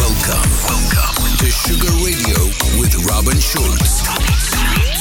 Welcome, welcome to Sugar Radio with Robin Schulz.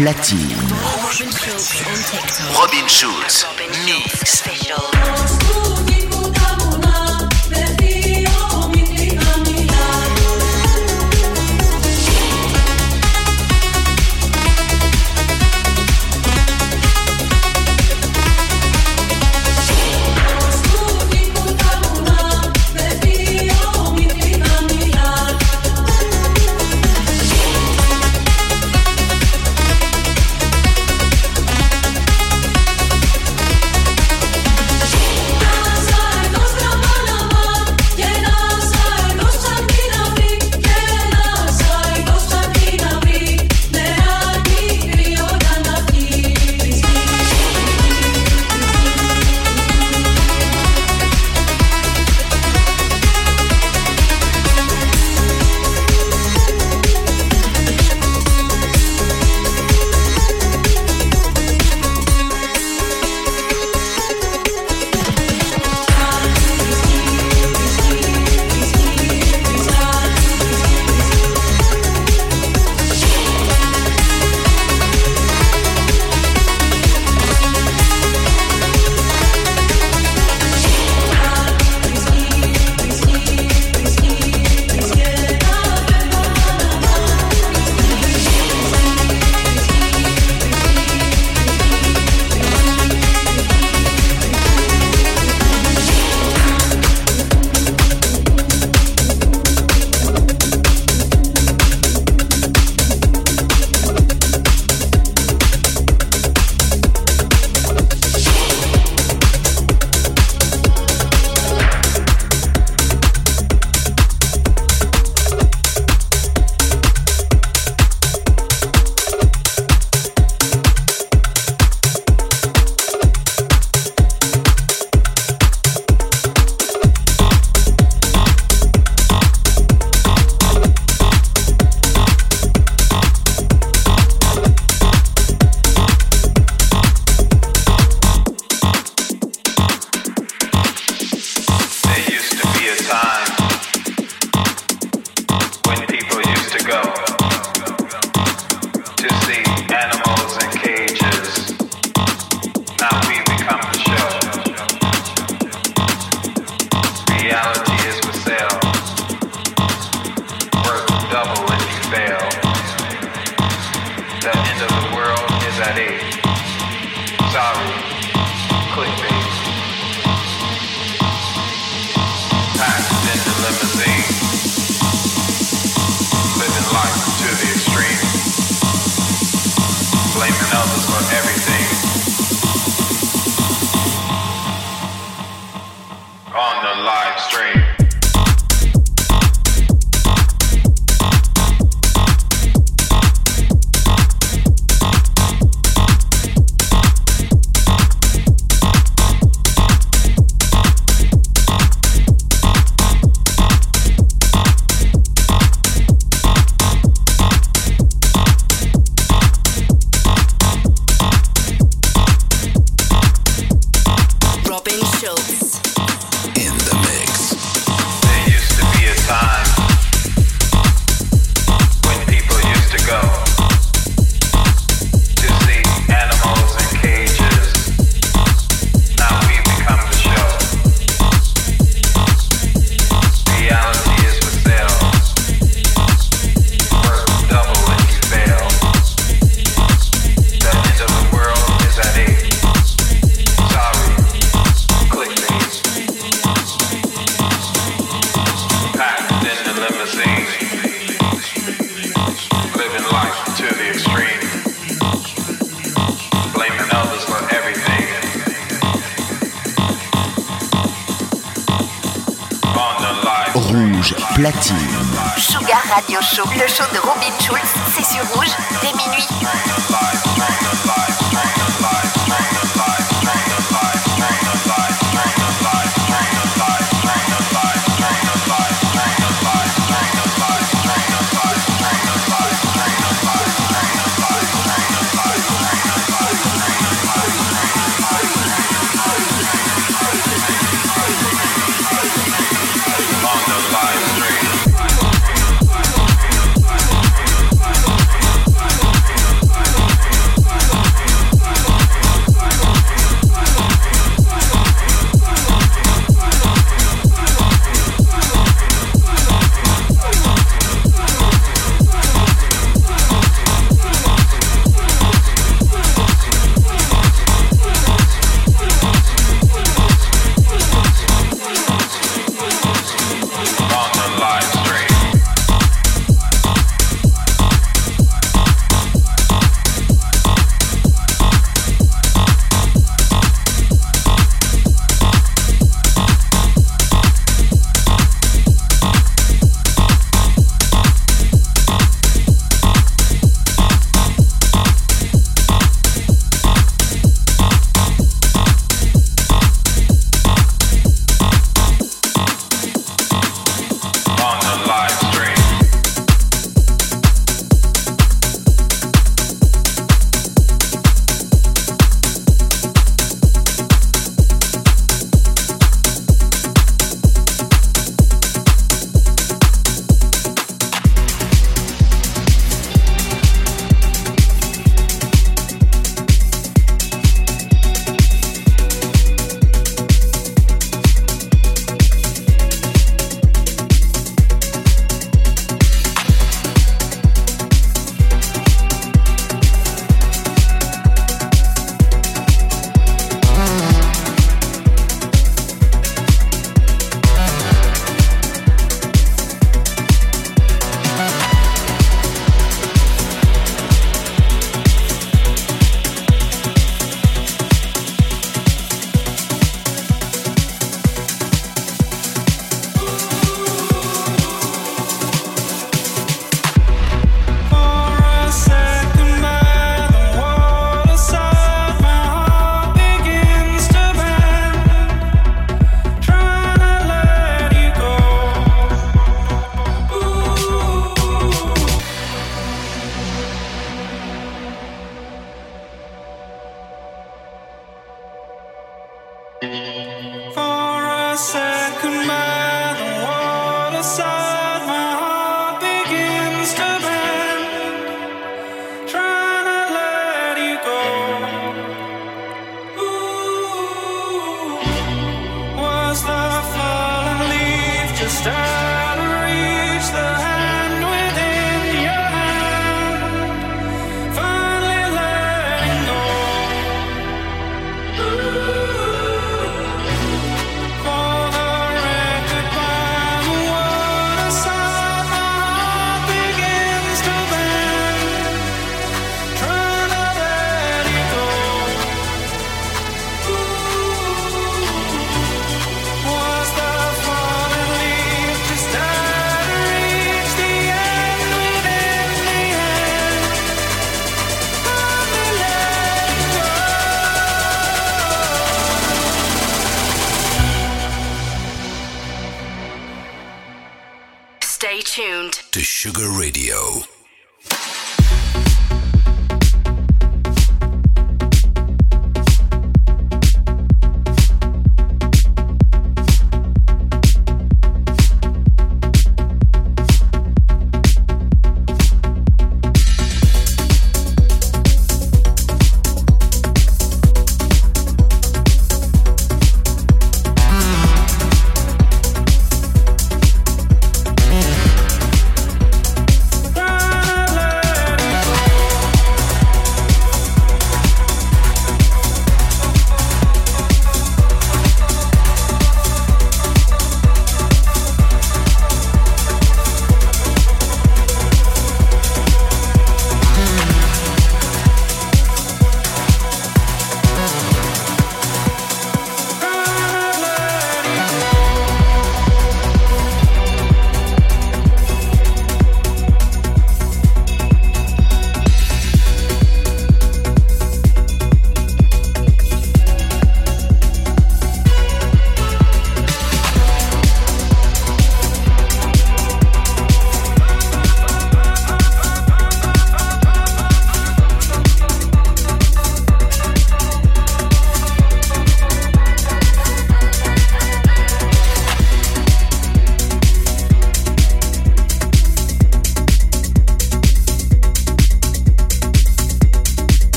Platine. Robin Schulz Mix.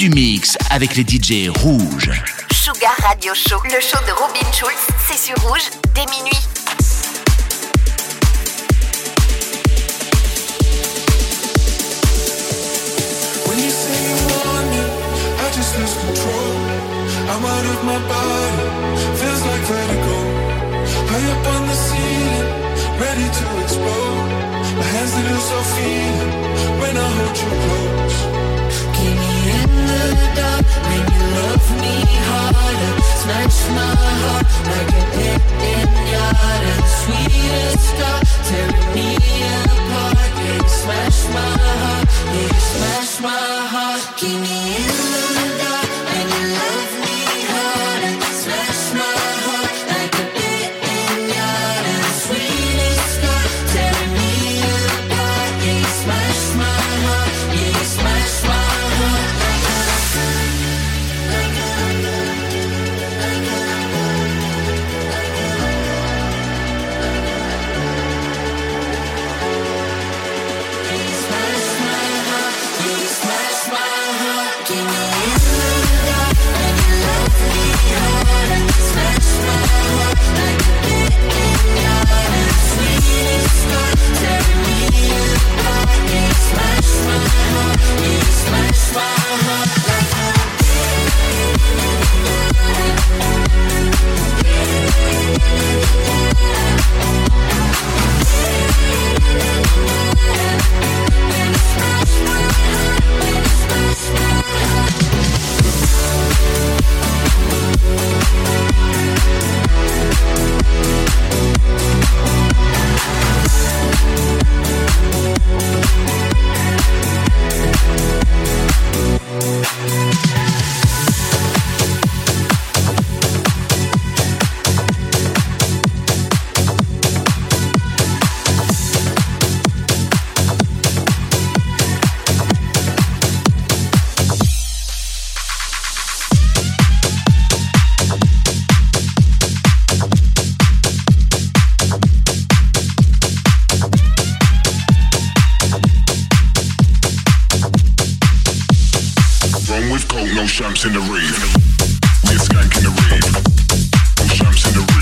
Du mix avec les DJ rouges. Sugar Radio Show, le show de Robin Schulz, c'est sur rouge dès minuit. When you say you want me, I just lose control. I'm out of my body, feels like vertigo. High up on the ceiling, ready to explode. My hands they lose all feeling champs in the rave. We're skanking the rave. All champs in the rave.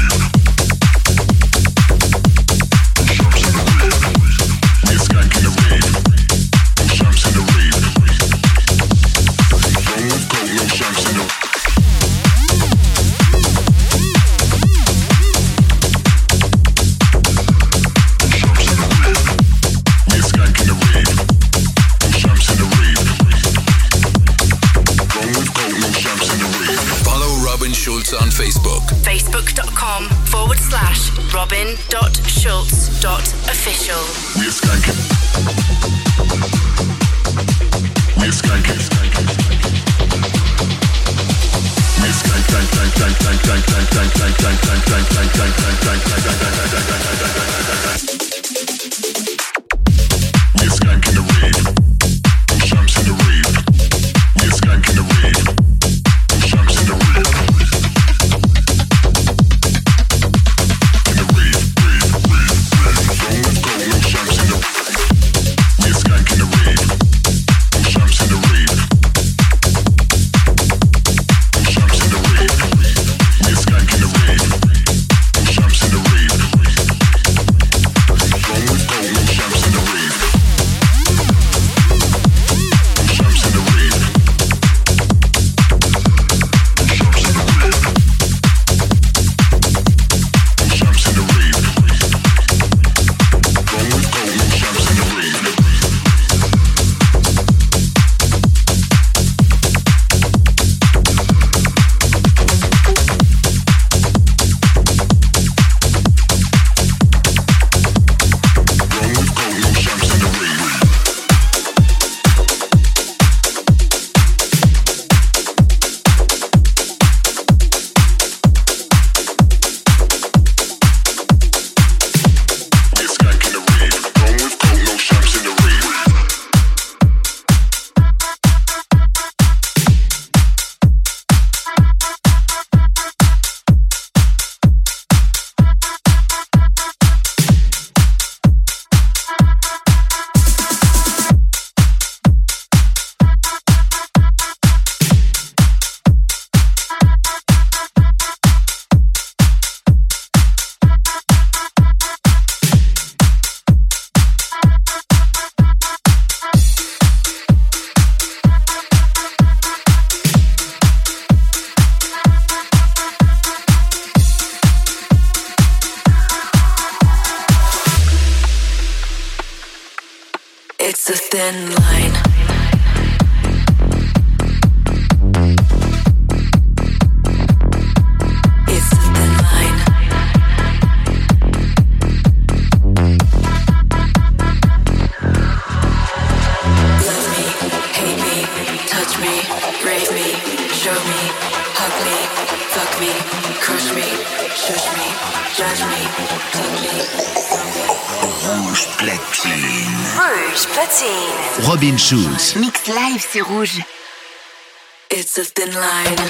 light.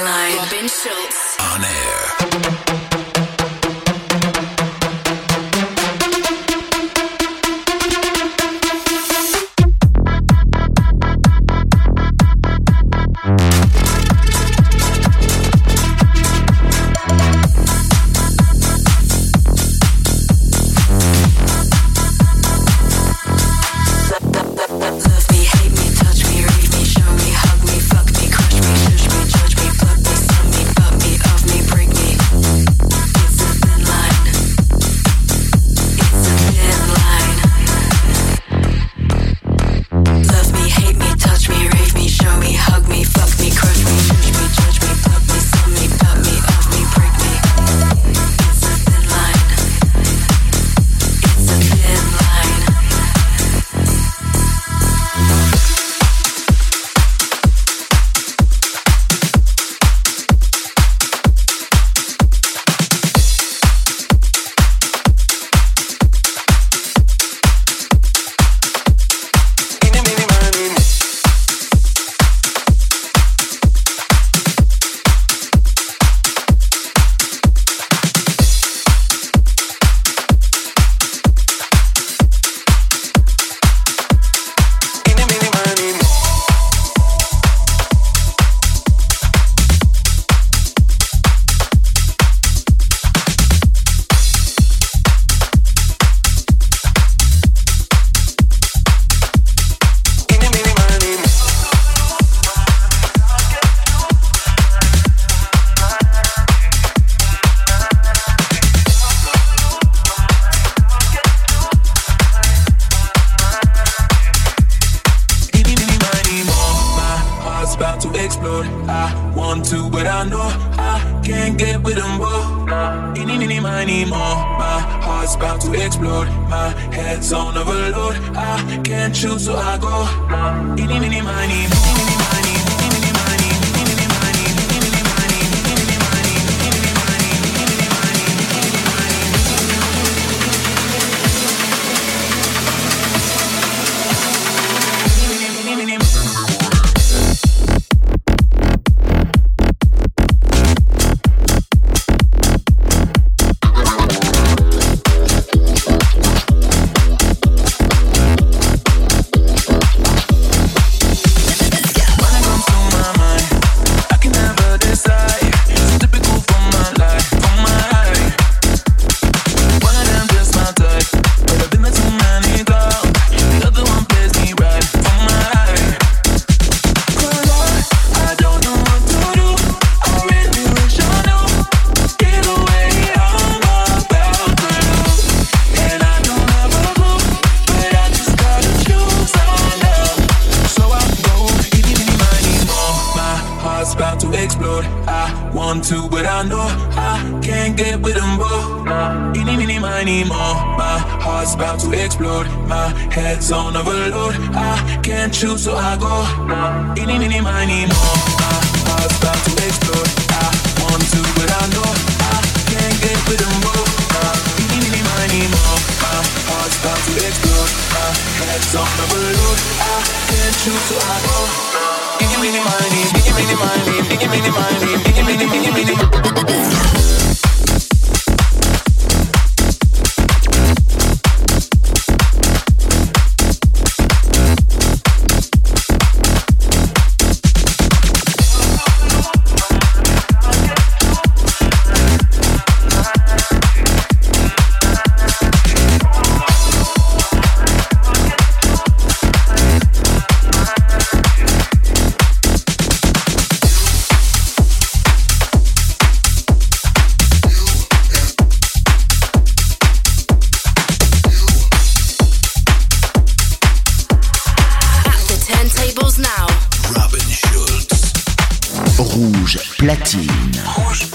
Online. Robin Schulz. time. platine. Rouge.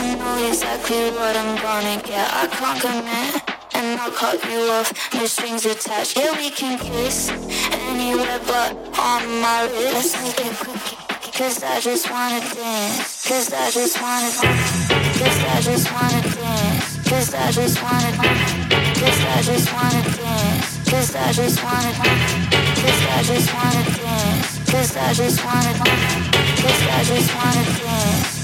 I know exactly what I'm gonna get. I can't commit, and I'll cut you off. No strings attached. Yeah, we can kiss anywhere but on my lips. Let's make it quick, cause I just wanna dance. Cause I just wanna dance. Cause I just wanna dance. Cause I just wanna dance. Cause I just wanna dance. Cause I just wanna dance. Cause I just wanna dance. Cause I just wanna dance. Cause I just wanna dance.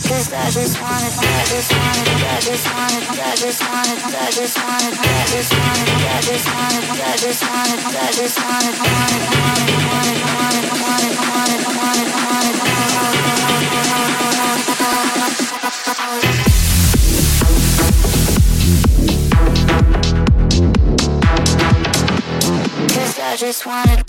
I just wanted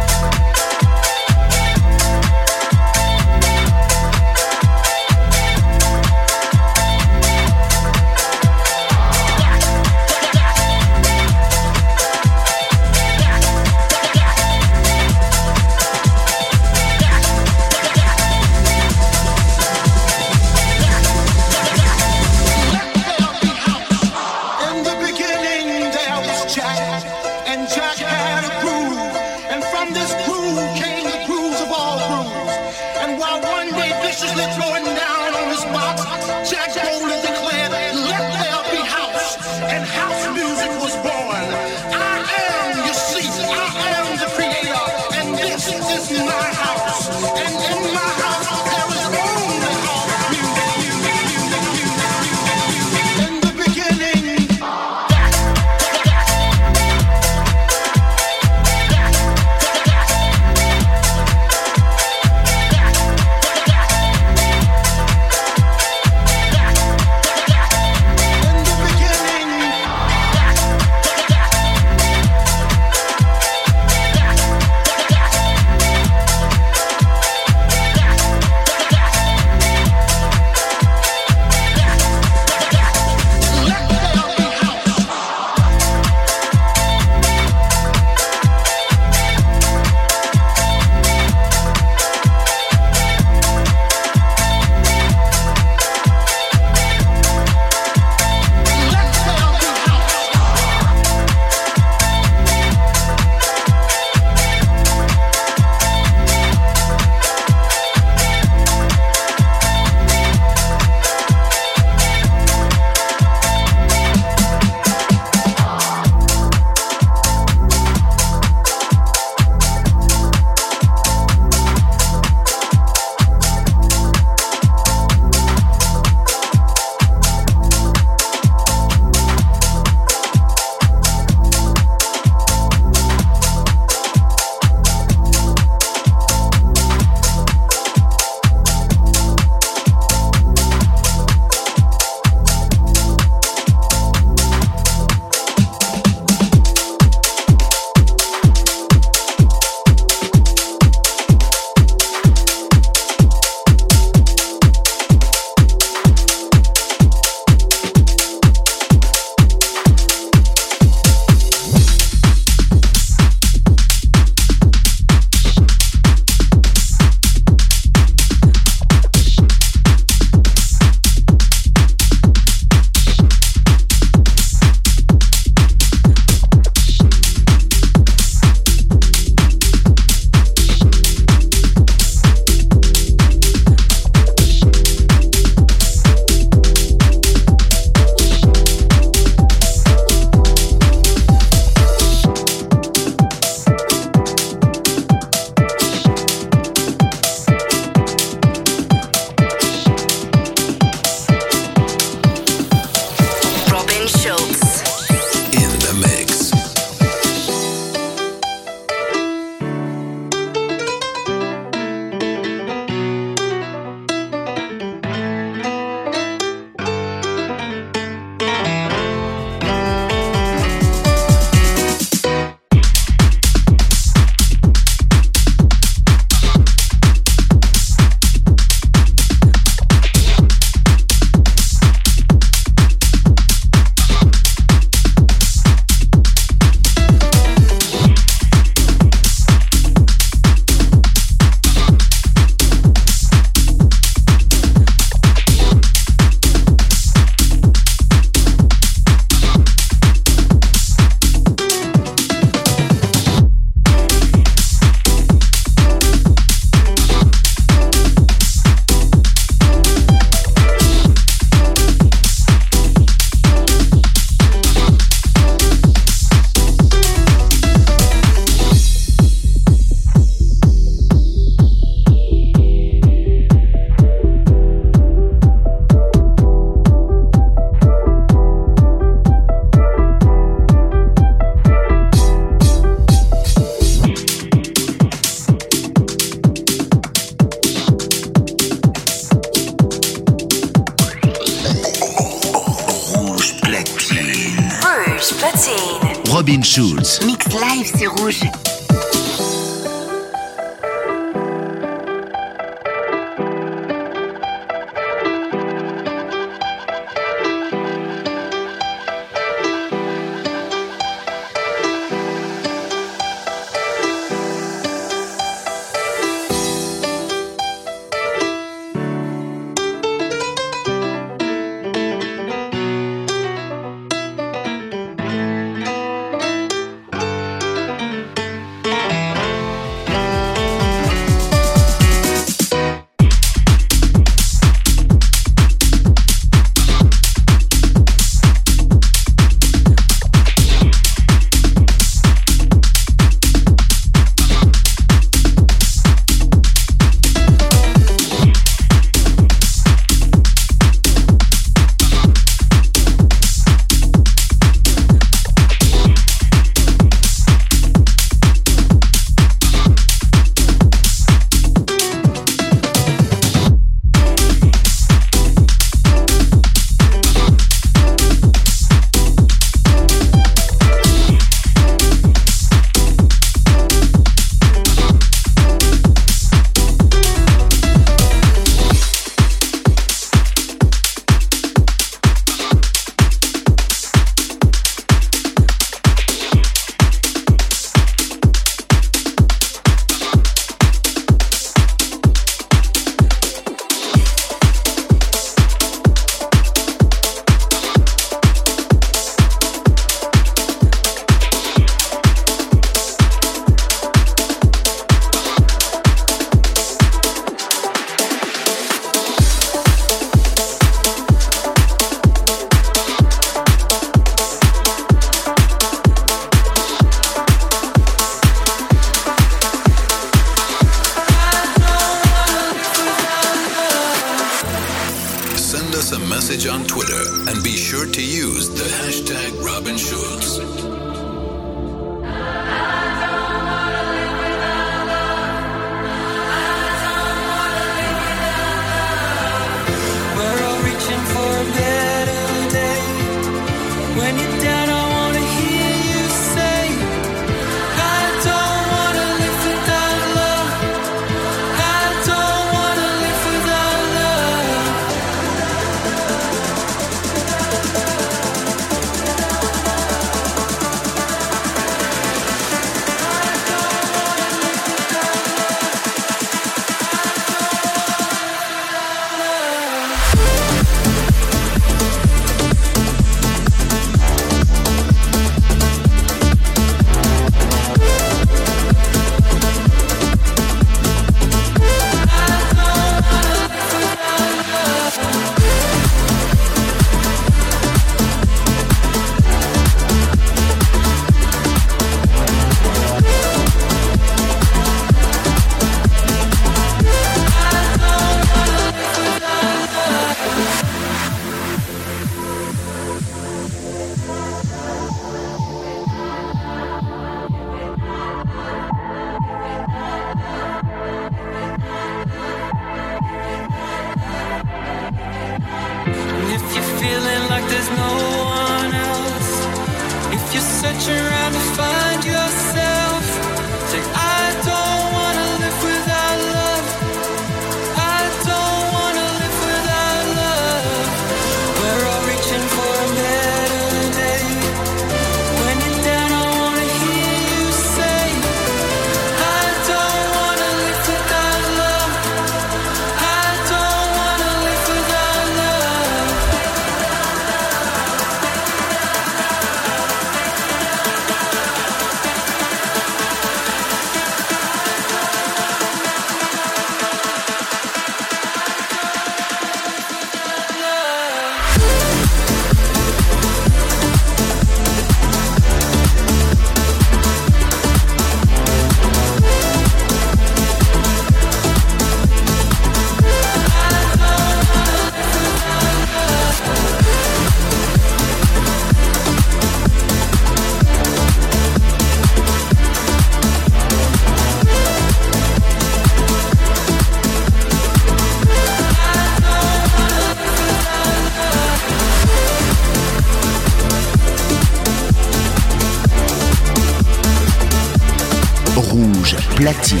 Rouge platine.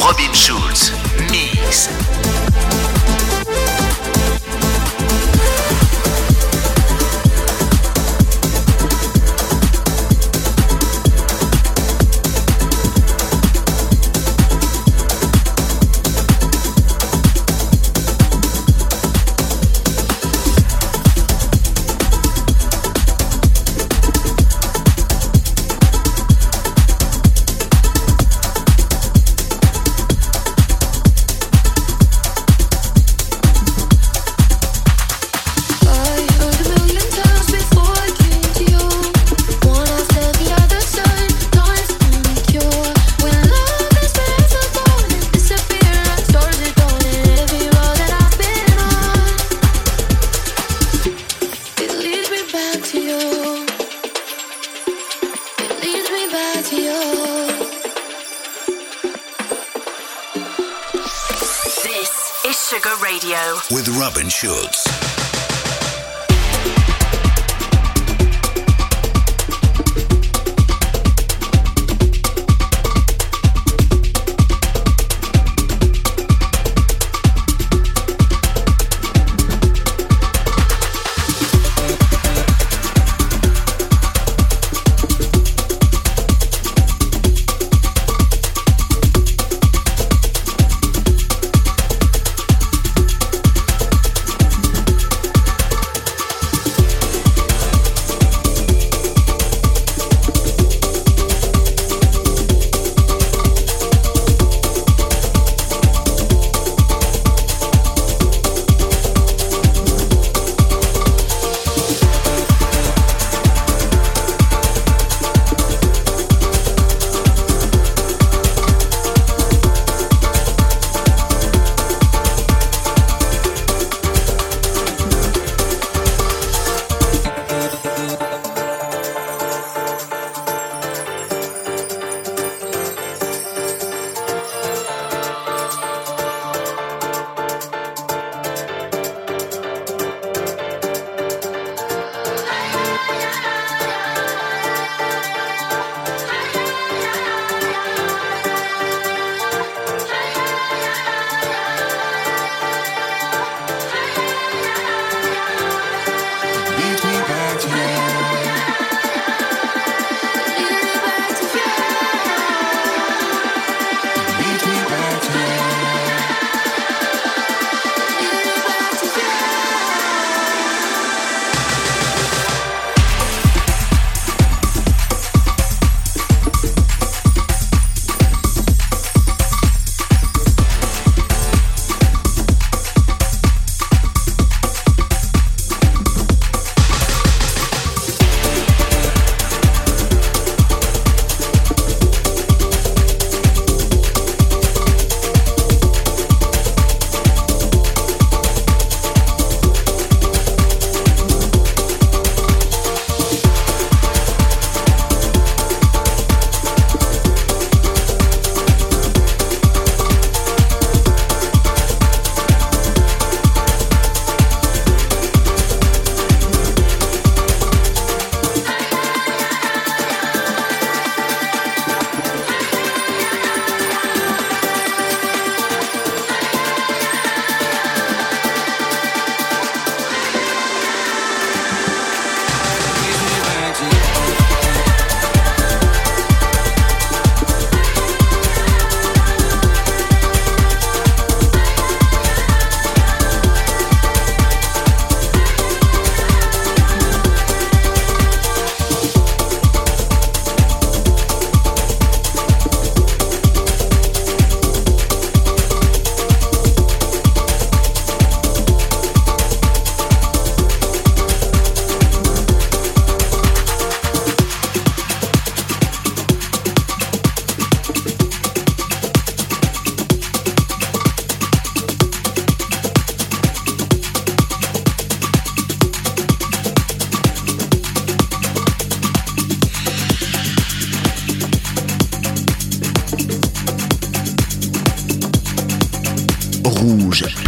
Robin Schulz, Mix.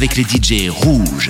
Avec les DJ rouges.